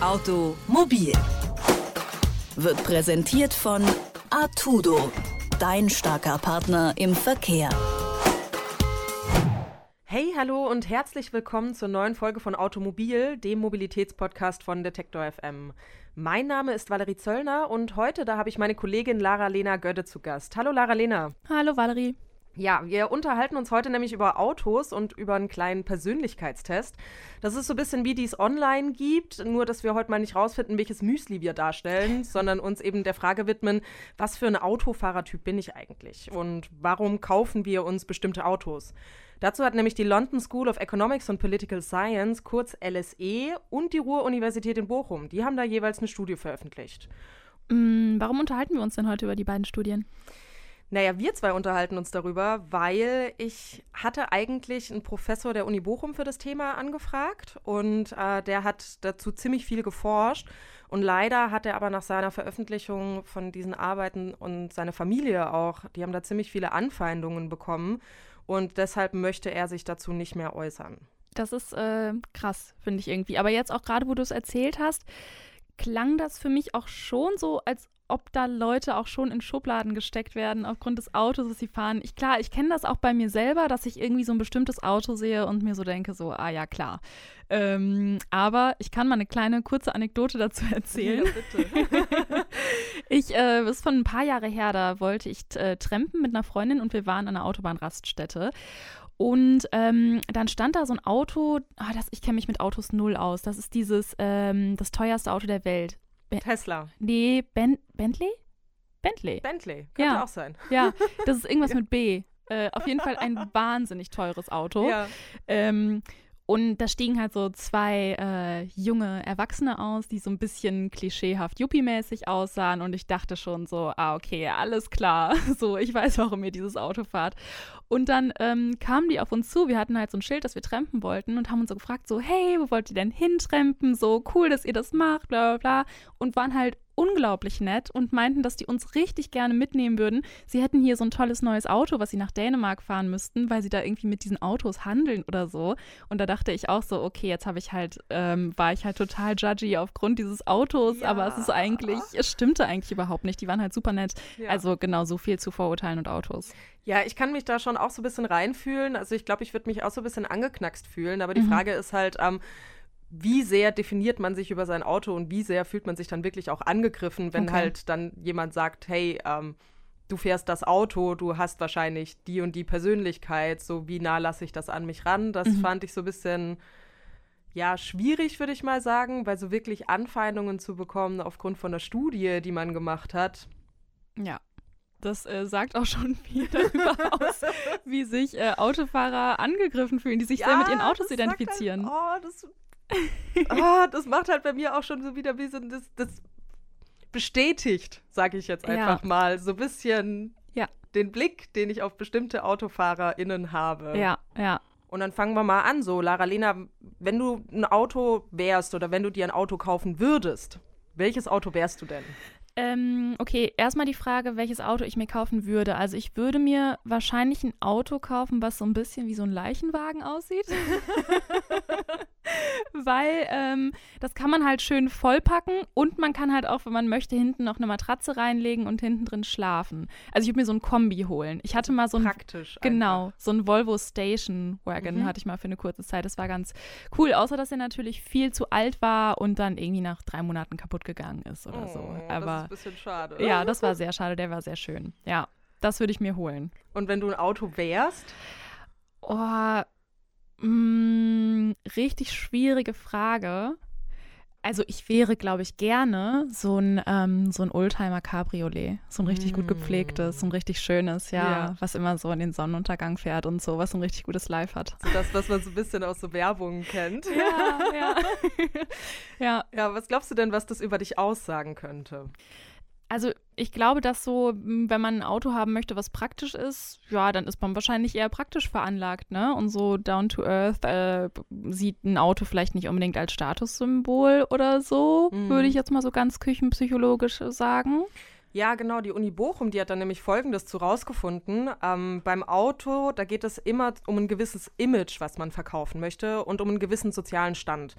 Automobil wird präsentiert von Artudo, dein starker Partner im Verkehr. Hey, hallo und herzlich willkommen zur neuen Folge von Automobil, dem Mobilitätspodcast von Detektor FM. Mein Name ist Valerie Zöllner und heute da habe ich meine Kollegin Lara Lena Gödde zu Gast. Hallo Lara Lena. Hallo Valerie. Ja, wir unterhalten uns heute nämlich über Autos und über einen kleinen Persönlichkeitstest. Das ist so ein bisschen wie die es online gibt, nur dass wir heute mal nicht rausfinden, welches Müsli wir darstellen, sondern uns eben der Frage widmen, was für ein Autofahrertyp bin ich eigentlich und warum kaufen wir uns bestimmte Autos? Dazu hat nämlich die London School of Economics and Political Science, kurz LSE, und die Ruhr-Universität in Bochum, die haben da jeweils eine Studie veröffentlicht. Mm, warum unterhalten wir uns denn heute über die beiden Studien? Naja, wir zwei unterhalten uns darüber, weil ich hatte eigentlich einen Professor der Uni Bochum für das Thema angefragt und äh, der hat dazu ziemlich viel geforscht. Und leider hat er aber nach seiner Veröffentlichung von diesen Arbeiten und seine Familie auch, die haben da ziemlich viele Anfeindungen bekommen. Und deshalb möchte er sich dazu nicht mehr äußern. Das ist äh, krass, finde ich irgendwie. Aber jetzt auch gerade, wo du es erzählt hast, klang das für mich auch schon so, als ob da Leute auch schon in Schubladen gesteckt werden aufgrund des Autos, das sie fahren. Ich klar, ich kenne das auch bei mir selber, dass ich irgendwie so ein bestimmtes Auto sehe und mir so denke, so, ah ja, klar. Ähm, aber ich kann mal eine kleine kurze Anekdote dazu erzählen. Ja, bitte. ich, äh, ist von ein paar Jahre her, da wollte ich äh, trampen mit einer Freundin und wir waren an einer Autobahnraststätte. Und ähm, dann stand da so ein Auto, oh, das, ich kenne mich mit Autos null aus. Das ist dieses, ähm, das teuerste Auto der Welt. Be Tesla. Nee, ben Bentley? Bentley. Bentley, könnte ja. auch sein. Ja, das ist irgendwas mit B. Äh, auf jeden Fall ein wahnsinnig teures Auto. Ja. Ähm, und da stiegen halt so zwei äh, junge Erwachsene aus, die so ein bisschen klischeehaft Yuppie-mäßig aussahen. Und ich dachte schon so, ah, okay, alles klar. So, ich weiß, warum ihr dieses Auto fahrt. Und dann ähm, kamen die auf uns zu. Wir hatten halt so ein Schild, dass wir trampen wollten und haben uns so gefragt, so, hey, wo wollt ihr denn hintrampen? So, cool, dass ihr das macht, bla, bla, bla. Und waren halt unglaublich nett und meinten, dass die uns richtig gerne mitnehmen würden. Sie hätten hier so ein tolles neues Auto, was sie nach Dänemark fahren müssten, weil sie da irgendwie mit diesen Autos handeln oder so. Und da dachte ich auch so, okay, jetzt habe ich halt, ähm, war ich halt total judgy aufgrund dieses Autos, ja. aber es ist eigentlich, es stimmte eigentlich überhaupt nicht. Die waren halt super nett. Ja. Also genau, so viel zu Vorurteilen und Autos. Ja, ich kann mich da schon auch so ein bisschen reinfühlen. Also ich glaube, ich würde mich auch so ein bisschen angeknackst fühlen. Aber die mhm. Frage ist halt, ähm, wie sehr definiert man sich über sein Auto und wie sehr fühlt man sich dann wirklich auch angegriffen, wenn okay. halt dann jemand sagt, hey, ähm, du fährst das Auto, du hast wahrscheinlich die und die Persönlichkeit, so wie nah lasse ich das an mich ran? Das mhm. fand ich so ein bisschen, ja, schwierig, würde ich mal sagen, weil so wirklich Anfeindungen zu bekommen aufgrund von der Studie, die man gemacht hat. Ja. Das äh, sagt auch schon viel darüber aus, wie sich äh, Autofahrer angegriffen fühlen, die sich ja, sehr mit ihren Autos identifizieren. Halt, oh, das oh, das macht halt bei mir auch schon so wieder wie so das, das bestätigt, sage ich jetzt einfach ja. mal, so ein bisschen ja. den Blick, den ich auf bestimmte AutofahrerInnen habe. Ja, ja. Und dann fangen wir mal an, so, Lara Lena, wenn du ein Auto wärst oder wenn du dir ein Auto kaufen würdest, welches Auto wärst du denn? Ähm, okay, erstmal die Frage, welches Auto ich mir kaufen würde. Also ich würde mir wahrscheinlich ein Auto kaufen, was so ein bisschen wie so ein Leichenwagen aussieht. Weil ähm, das kann man halt schön vollpacken und man kann halt auch, wenn man möchte, hinten noch eine Matratze reinlegen und hinten drin schlafen. Also ich würde mir so ein Kombi holen. Ich hatte mal so ein praktisch genau einfach. so ein Volvo Station Wagon mhm. hatte ich mal für eine kurze Zeit. Das war ganz cool, außer dass er natürlich viel zu alt war und dann irgendwie nach drei Monaten kaputt gegangen ist oder oh, so. Aber ein bisschen schade. Ja, das war sehr schade. Der war sehr schön. Ja, das würde ich mir holen. Und wenn du ein Auto wärst? Oh, mh, mm, richtig schwierige Frage. Also ich wäre, glaube ich, gerne so ein, ähm, so ein Oldtimer Cabriolet. So ein richtig mm. gut gepflegtes, so ein richtig schönes, ja, ja, was immer so in den Sonnenuntergang fährt und so, was ein richtig gutes Live hat. So das, was man so ein bisschen aus so Werbungen kennt. Ja, ja. ja. Ja, was glaubst du denn, was das über dich aussagen könnte? Also ich glaube, dass so, wenn man ein Auto haben möchte, was praktisch ist, ja, dann ist man wahrscheinlich eher praktisch veranlagt, ne? Und so down to earth äh, sieht ein Auto vielleicht nicht unbedingt als Statussymbol oder so, mhm. würde ich jetzt mal so ganz küchenpsychologisch sagen. Ja, genau. Die Uni Bochum, die hat dann nämlich Folgendes zu rausgefunden. Ähm, beim Auto, da geht es immer um ein gewisses Image, was man verkaufen möchte und um einen gewissen sozialen Stand.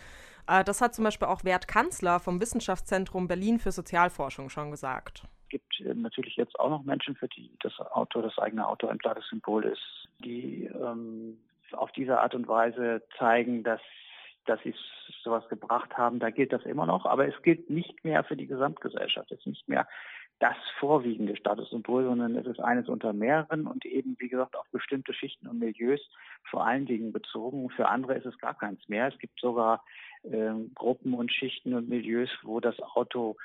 Äh, das hat zum Beispiel auch Wert Kanzler vom Wissenschaftszentrum Berlin für Sozialforschung schon gesagt. Es gibt äh, natürlich jetzt auch noch Menschen, für die das Auto, das eigene Auto ein Statussymbol ist, die ähm, auf diese Art und Weise zeigen, dass dass sie sowas gebracht haben, da gilt das immer noch, aber es gilt nicht mehr für die Gesamtgesellschaft. Es ist nicht mehr das vorwiegende Statussymbol, sondern es ist eines unter mehreren und eben, wie gesagt, auf bestimmte Schichten und Milieus vor allen Dingen bezogen. Für andere ist es gar keins mehr. Es gibt sogar äh, Gruppen und Schichten und Milieus, wo das Auto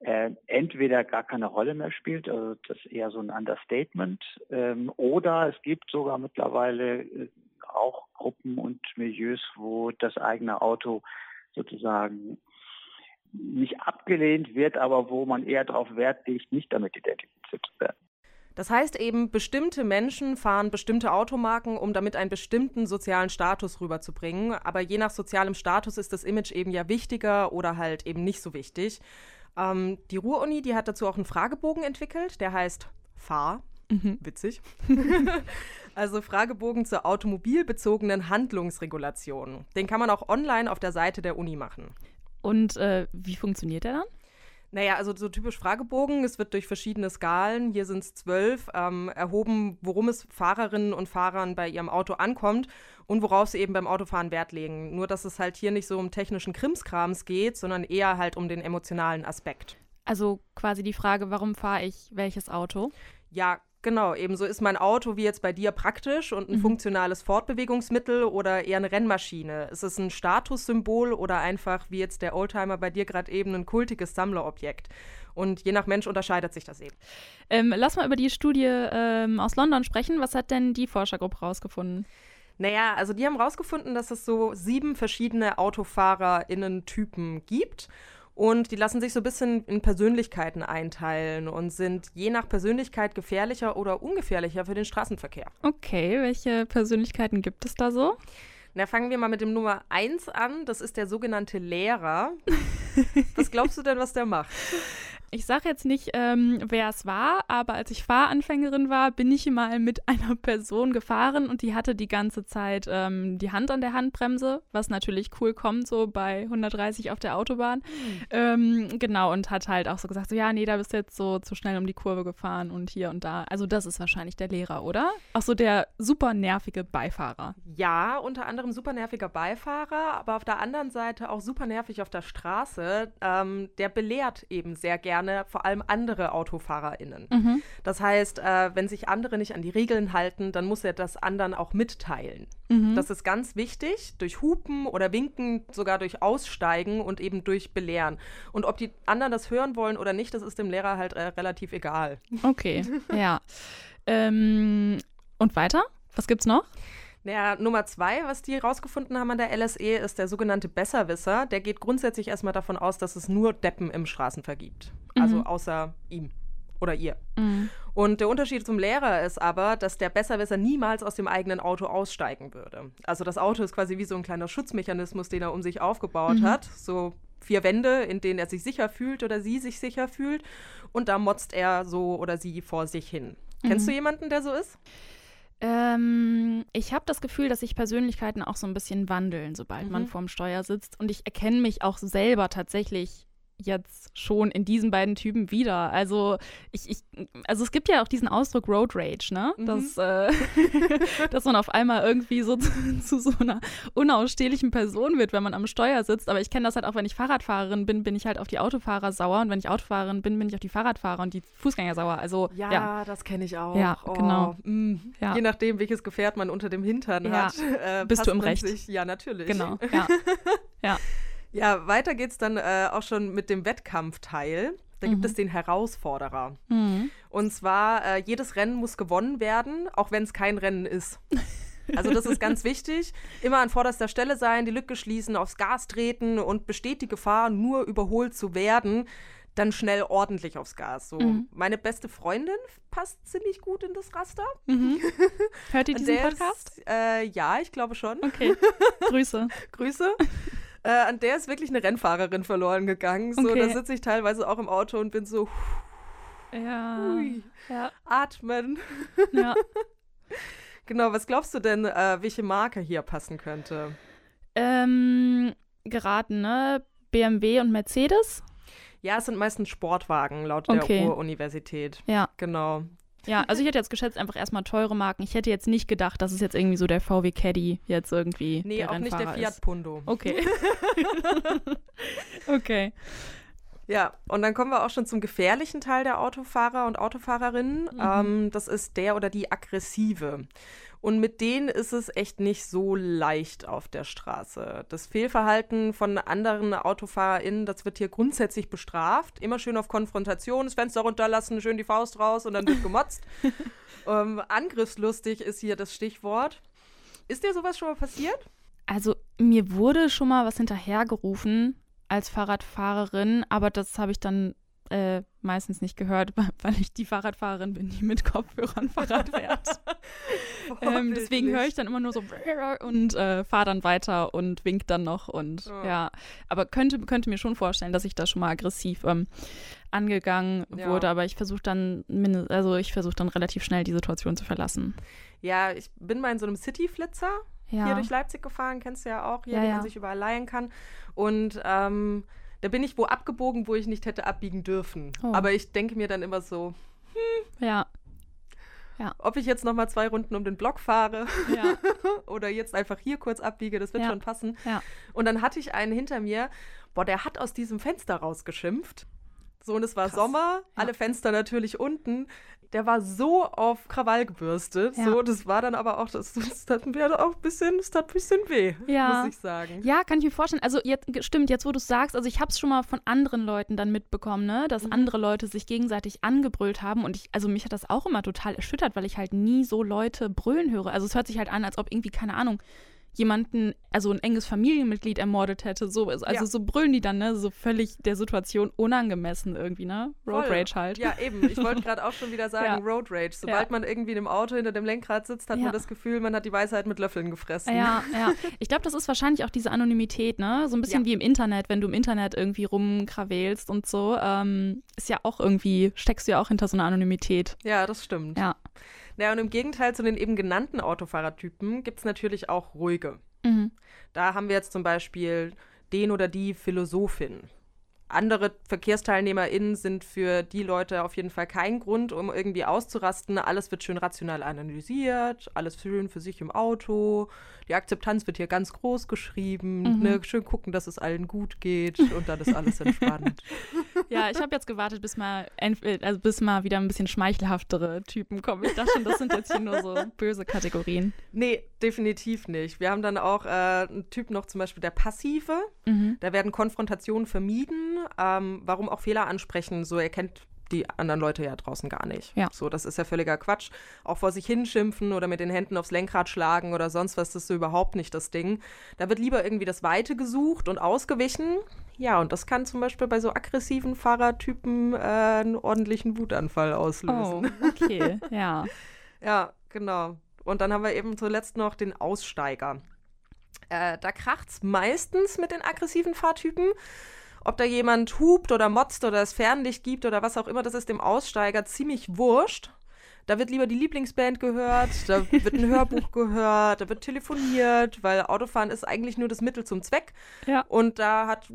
äh, entweder gar keine Rolle mehr spielt, also das ist eher so ein Understatement, ähm, oder es gibt sogar mittlerweile äh, auch Gruppen und Milieus, wo das eigene Auto sozusagen nicht abgelehnt wird, aber wo man eher darauf Wert legt, nicht damit identifiziert zu werden. Das heißt eben, bestimmte Menschen fahren bestimmte Automarken, um damit einen bestimmten sozialen Status rüberzubringen. Aber je nach sozialem Status ist das Image eben ja wichtiger oder halt eben nicht so wichtig. Ähm, die Ruhr-Uni, die hat dazu auch einen Fragebogen entwickelt, der heißt Fahr. Mhm. Witzig. also Fragebogen zur automobilbezogenen Handlungsregulation. Den kann man auch online auf der Seite der Uni machen. Und äh, wie funktioniert der dann? Naja, also so typisch Fragebogen. Es wird durch verschiedene Skalen, hier sind es zwölf, ähm, erhoben, worum es Fahrerinnen und Fahrern bei ihrem Auto ankommt und worauf sie eben beim Autofahren Wert legen. Nur, dass es halt hier nicht so um technischen Krimskrams geht, sondern eher halt um den emotionalen Aspekt. Also quasi die Frage, warum fahre ich welches Auto? Ja, Genau, ebenso ist mein Auto wie jetzt bei dir praktisch und ein mhm. funktionales Fortbewegungsmittel oder eher eine Rennmaschine. Ist es ein Statussymbol oder einfach wie jetzt der Oldtimer bei dir gerade eben ein kultiges Sammlerobjekt? Und je nach Mensch unterscheidet sich das eben. Ähm, lass mal über die Studie ähm, aus London sprechen. Was hat denn die Forschergruppe rausgefunden? Naja, also die haben rausgefunden, dass es so sieben verschiedene AutofahrerInnen-Typen gibt. Und die lassen sich so ein bisschen in Persönlichkeiten einteilen und sind je nach Persönlichkeit gefährlicher oder ungefährlicher für den Straßenverkehr. Okay, welche Persönlichkeiten gibt es da so? Na, fangen wir mal mit dem Nummer 1 an. Das ist der sogenannte Lehrer. was glaubst du denn, was der macht? Ich sage jetzt nicht, ähm, wer es war, aber als ich Fahranfängerin war, bin ich mal mit einer Person gefahren und die hatte die ganze Zeit ähm, die Hand an der Handbremse, was natürlich cool kommt, so bei 130 auf der Autobahn. Mhm. Ähm, genau, und hat halt auch so gesagt, so ja, nee, da bist du jetzt so zu schnell um die Kurve gefahren und hier und da. Also das ist wahrscheinlich der Lehrer, oder? Auch so der super nervige Beifahrer. Ja, unter anderem super nerviger Beifahrer, aber auf der anderen Seite auch super nervig auf der Straße. Ähm, der belehrt eben sehr gerne gerne vor allem andere AutofahrerInnen. Mhm. Das heißt, äh, wenn sich andere nicht an die Regeln halten, dann muss er das anderen auch mitteilen. Mhm. Das ist ganz wichtig, durch Hupen oder Winken, sogar durch Aussteigen und eben durch Belehren. Und ob die anderen das hören wollen oder nicht, das ist dem Lehrer halt äh, relativ egal. Okay, ja. Ähm, und weiter? Was gibt's noch? Naja, Nummer zwei, was die rausgefunden haben an der LSE, ist der sogenannte Besserwisser. Der geht grundsätzlich erstmal davon aus, dass es nur Deppen im Straßenverkehr gibt. Also mhm. außer ihm oder ihr. Mhm. Und der Unterschied zum Lehrer ist aber, dass der Besserwisser niemals aus dem eigenen Auto aussteigen würde. Also das Auto ist quasi wie so ein kleiner Schutzmechanismus, den er um sich aufgebaut mhm. hat. So vier Wände, in denen er sich sicher fühlt oder sie sich sicher fühlt. Und da motzt er so oder sie vor sich hin. Kennst du mhm. jemanden, der so ist? Ähm, ich habe das Gefühl, dass sich Persönlichkeiten auch so ein bisschen wandeln, sobald mhm. man vorm Steuer sitzt. Und ich erkenne mich auch selber tatsächlich jetzt schon in diesen beiden Typen wieder. Also ich, ich also es gibt ja auch diesen Ausdruck Road Rage, ne? Mhm. Dass, äh, dass man auf einmal irgendwie so zu, zu, so einer unausstehlichen Person wird, wenn man am Steuer sitzt. Aber ich kenne das halt auch, wenn ich Fahrradfahrerin bin, bin ich halt auf die Autofahrer sauer und wenn ich Autofahrerin bin, bin ich auf die Fahrradfahrer und die Fußgänger sauer. Also ja, ja. das kenne ich auch. Ja, oh, genau. Mm. Ja. Je nachdem, welches Gefährt man unter dem Hintern ja. hat, äh, bist du im Recht. Sich, ja, natürlich. Genau. Ja. ja. Ja, weiter geht's dann äh, auch schon mit dem Wettkampfteil. Da mhm. gibt es den Herausforderer. Mhm. Und zwar, äh, jedes Rennen muss gewonnen werden, auch wenn es kein Rennen ist. Also das ist ganz wichtig. Immer an vorderster Stelle sein, die Lücke schließen, aufs Gas treten und besteht die Gefahr, nur überholt zu werden, dann schnell ordentlich aufs Gas. So, mhm. meine beste Freundin passt ziemlich gut in das Raster. Mhm. Hört ihr diesen Podcast? Ist, äh, ja, ich glaube schon. Okay. Grüße. Grüße. Äh, an der ist wirklich eine Rennfahrerin verloren gegangen. So, okay. da sitze ich teilweise auch im Auto und bin so. Ja. Hui, ja. Atmen. Ja. genau, was glaubst du denn, äh, welche Marke hier passen könnte? Ähm, geraten, ne? BMW und Mercedes? Ja, es sind meistens Sportwagen laut Okay. der Ruhr-Universität. Ja. Genau. Ja, also ich hätte jetzt geschätzt einfach erstmal teure Marken. Ich hätte jetzt nicht gedacht, dass es jetzt irgendwie so der VW Caddy jetzt irgendwie Nee, der auch nicht der Rennfahrer Fiat ist. Punto. Okay. okay. Ja, und dann kommen wir auch schon zum gefährlichen Teil der Autofahrer und Autofahrerinnen. Mhm. Ähm, das ist der oder die aggressive. Und mit denen ist es echt nicht so leicht auf der Straße. Das Fehlverhalten von anderen AutofahrerInnen, das wird hier grundsätzlich bestraft. Immer schön auf Konfrontation, das Fenster runterlassen, schön die Faust raus und dann wird gemotzt. ähm, angriffslustig ist hier das Stichwort. Ist dir sowas schon mal passiert? Also mir wurde schon mal was hinterhergerufen als Fahrradfahrerin, aber das habe ich dann äh, meistens nicht gehört, weil ich die Fahrradfahrerin bin, die mit Kopfhörern Fahrrad fährt. ähm, deswegen höre ich dann immer nur so und äh, fahre dann weiter und wink dann noch und Ja. ja. Aber könnte, könnte mir schon vorstellen, dass ich da schon mal aggressiv ähm, angegangen Ja. wurde, aber ich versuche dann, also ich versuche dann relativ schnell die Situation zu verlassen. Ja, ich bin mal in so einem City-Flitzer Ja. hier durch Leipzig gefahren, kennst du ja auch, hier, Ja, wie ja. man sich überall leihen kann. Und ähm, da bin ich wo abgebogen, wo ich nicht hätte abbiegen dürfen. Oh. Aber ich denke mir dann immer so, Ja, ob ich jetzt noch mal zwei Runden um den Block fahre ja, oder jetzt einfach hier kurz abbiege, das wird Ja. schon passen. ja. Und dann hatte ich einen hinter mir, boah, der hat aus diesem Fenster rausgeschimpft. So, und es war Krass. Sommer, alle Fenster natürlich unten. Der war so auf Krawall gebürstet. Ja. So, das war dann aber auch, das, das tat mir auch ein bisschen, das tat ein bisschen weh, Ja. muss ich sagen. Ja, kann ich mir vorstellen. Also jetzt stimmt, jetzt wo du es sagst, also ich habe es schon mal von anderen Leuten dann mitbekommen, ne, dass Mhm. andere Leute sich gegenseitig angebrüllt haben und ich, also mich hat das auch immer total erschüttert, weil ich halt nie so Leute brüllen höre. Also es hört sich halt an, als ob irgendwie keine Ahnung jemanden, also ein enges Familienmitglied ermordet hätte. So, also Ja. so brüllen die dann, ne, so völlig der Situation unangemessen irgendwie, ne? Road Voll. Rage halt. Ja, eben. Ich wollte gerade auch schon wieder sagen, Ja. Road Rage. Sobald Ja. man irgendwie in einem Auto hinter dem Lenkrad sitzt, hat man das Gefühl, man hat die Weisheit mit Löffeln gefressen. Ja, ja. Ich glaube, das ist wahrscheinlich auch diese Anonymität, ne? So ein bisschen wie im Internet, wenn du im Internet irgendwie rumkrawelst und so. Ähm, ist ja auch irgendwie, steckst du ja auch hinter so einer Anonymität. Ja, das stimmt. Ja. Ja, und im Gegenteil zu den eben genannten Autofahrertypen gibt es natürlich auch ruhige. Mhm. Da haben wir jetzt zum Beispiel den oder die Philosophin. Andere VerkehrsteilnehmerInnen sind für die Leute auf jeden Fall kein Grund, um irgendwie auszurasten. Alles wird schön rational analysiert, alles schön für sich im Auto. Die Akzeptanz wird hier ganz groß geschrieben. Mhm. Ne? Schön gucken, dass es allen gut geht und dann ist alles entspannt. Ja, ich habe jetzt gewartet, bis mal, also bis mal wieder ein bisschen schmeichelhaftere Typen kommen. Ich dachte schon, das sind jetzt hier nur so böse Kategorien. nee, definitiv nicht. Wir haben dann auch äh, einen Typ noch zum Beispiel der Passive. Mhm. Da werden Konfrontationen vermieden. Ähm, warum auch Fehler ansprechen? So erkennt die anderen Leute ja draußen gar nicht. Ja. So, das ist ja völliger Quatsch. Auch vor sich hinschimpfen oder mit den Händen aufs Lenkrad schlagen oder sonst was, das ist so überhaupt nicht das Ding. Da wird lieber irgendwie das Weite gesucht und ausgewichen. Ja, und das kann zum Beispiel bei so aggressiven Fahrertypen äh, einen ordentlichen Wutanfall Oh, auslösen. okay, ja. Ja, genau. Und dann haben wir eben zuletzt noch den Aussteiger. Äh, da kracht's meistens mit den aggressiven Fahrtypen. Ob da jemand hupt oder motzt oder es Fernlicht gibt oder was auch immer, das ist dem Aussteiger ziemlich wurscht. Da wird lieber die Lieblingsband gehört, da wird ein Hörbuch gehört, da wird telefoniert, weil Autofahren ist eigentlich nur das Mittel zum Zweck. Ja. Und da hat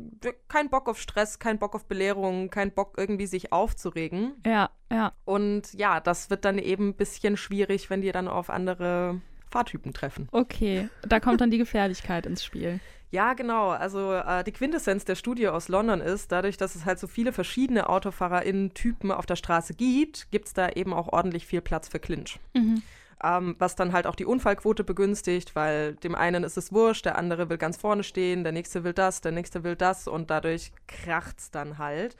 kein Bock auf Stress, kein Bock auf Belehrung, kein Bock irgendwie sich aufzuregen. Ja, ja. Und ja, das wird dann eben ein bisschen schwierig, wenn die dann auf andere Fahrtypen treffen. Okay, da kommt dann die Gefährlichkeit ins Spiel. Ja, genau. Also äh, die Quintessenz der Studie aus London ist, dadurch, dass es halt so viele verschiedene AutofahrerInnen-Typen auf der Straße gibt, gibt es da eben auch ordentlich viel Platz für Clinch. Mhm. Ähm, was dann halt auch die Unfallquote begünstigt, weil dem einen ist es wurscht, der andere will ganz vorne stehen, der nächste will das, der nächste will das und dadurch kracht's dann halt.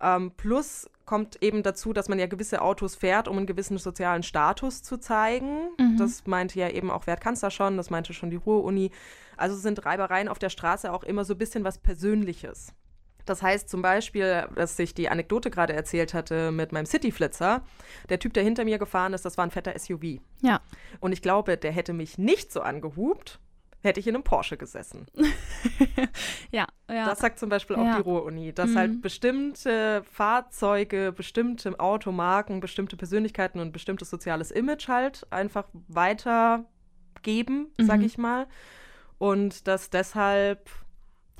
Ähm, plus kommt eben dazu, dass man ja gewisse Autos fährt, um einen gewissen sozialen Status zu zeigen. Mhm. Das meinte ja eben auch Wert Kanzler schon, das meinte schon die Ruhr-Uni. Also sind Reibereien auf der Straße auch immer so ein bisschen was Persönliches. Das heißt zum Beispiel, dass ich die Anekdote gerade erzählt hatte mit meinem Cityflitzer. Der Typ, der hinter mir gefahren ist, das war ein fetter SUV. Ja. Und ich glaube, der hätte mich nicht so angehupt, hätte ich in einem Porsche gesessen. Ja, ja. Das sagt zum Beispiel auch Ja. die Ruhr-Uni, dass Mhm. halt bestimmte Fahrzeuge, bestimmte Automarken, bestimmte Persönlichkeiten und bestimmtes soziales Image halt einfach weitergeben, sag Mhm. ich mal. Und dass deshalb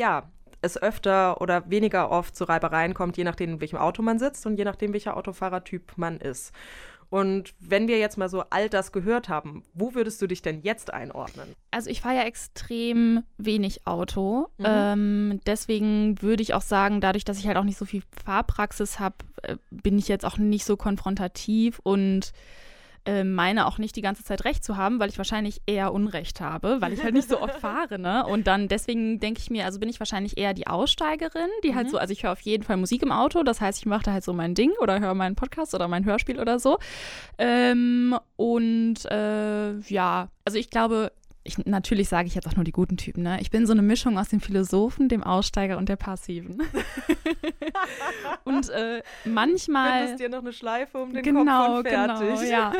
ja, es öfter oder weniger oft zu Reibereien kommt, je nachdem, in welchem Auto man sitzt und je nachdem, welcher Autofahrertyp man ist. Und wenn wir jetzt mal so all das gehört haben, wo würdest du dich denn jetzt einordnen? Also ich fahre ja extrem wenig Auto. Mhm. Ähm, deswegen würde ich auch sagen, dadurch, dass ich halt auch nicht so viel Fahrpraxis habe, äh, bin ich jetzt auch nicht so konfrontativ und äh, meine auch nicht die ganze Zeit recht zu haben, weil ich wahrscheinlich eher Unrecht habe, weil ich halt nicht so oft fahre, ne? Und dann deswegen denke ich mir, also bin ich wahrscheinlich eher die Aussteigerin, die halt mhm. halt so, also ich höre auf jeden Fall Musik im Auto, das heißt, ich mache da halt so mein Ding oder höre meinen Podcast oder mein Hörspiel oder so. Ähm, und äh, ja, also ich glaube, ich, natürlich sage ich jetzt auch nur die guten Typen, ne? Ich bin so eine Mischung aus dem Philosophen, dem Aussteiger und der Passiven. und äh, manchmal. Findest dir noch eine Schleife um den genau, Kopf und fertig. Genau, ja.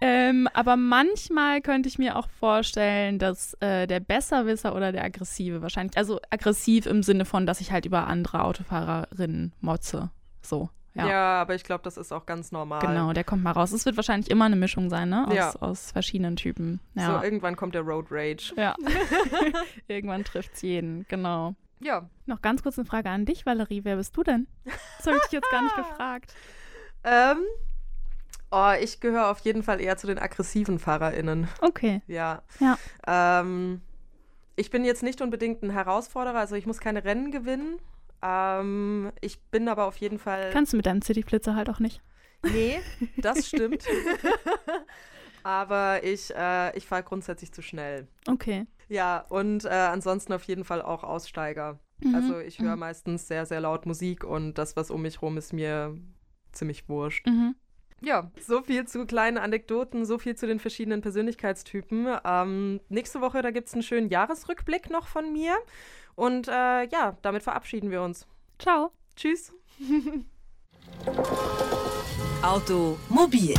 ähm, aber manchmal könnte ich mir auch vorstellen, dass äh, der Besserwisser oder der Aggressive wahrscheinlich, also aggressiv im Sinne von, dass ich halt über andere Autofahrerinnen motze. So. Ja. ja, aber ich glaube, das ist auch ganz normal. Genau, der kommt mal raus. Es wird wahrscheinlich immer eine Mischung sein, ne? Aus, ja. aus verschiedenen Typen. Ja. So, irgendwann kommt der Road Rage. Ja. irgendwann trifft es jeden, genau. Ja. Noch ganz kurz eine Frage an dich, Valerie. Wer bist du denn? Das habe ich dich jetzt gar nicht gefragt. Ähm, oh, ich gehöre auf jeden Fall eher zu den aggressiven FahrerInnen. Okay. Ja. Ja. Ähm, ich bin jetzt nicht unbedingt ein Herausforderer, also ich muss keine Rennen gewinnen. Ähm, ich bin aber auf jeden Fall. Kannst du mit deinem Cityflitzer halt auch nicht. Nee, das stimmt. aber ich, äh, ich fahre grundsätzlich zu schnell. Okay. Ja, und äh, ansonsten auf jeden Fall auch Aussteiger. Mhm. Also ich höre mhm. meistens sehr, sehr laut Musik und das, was um mich rum ist, mir ziemlich wurscht. Mhm. Ja, so viel zu kleinen Anekdoten, so viel zu den verschiedenen Persönlichkeitstypen. Ähm, nächste Woche, da gibt es einen schönen Jahresrückblick noch von mir. Und äh, ja, damit verabschieden wir uns. Ciao. Tschüss. Automobil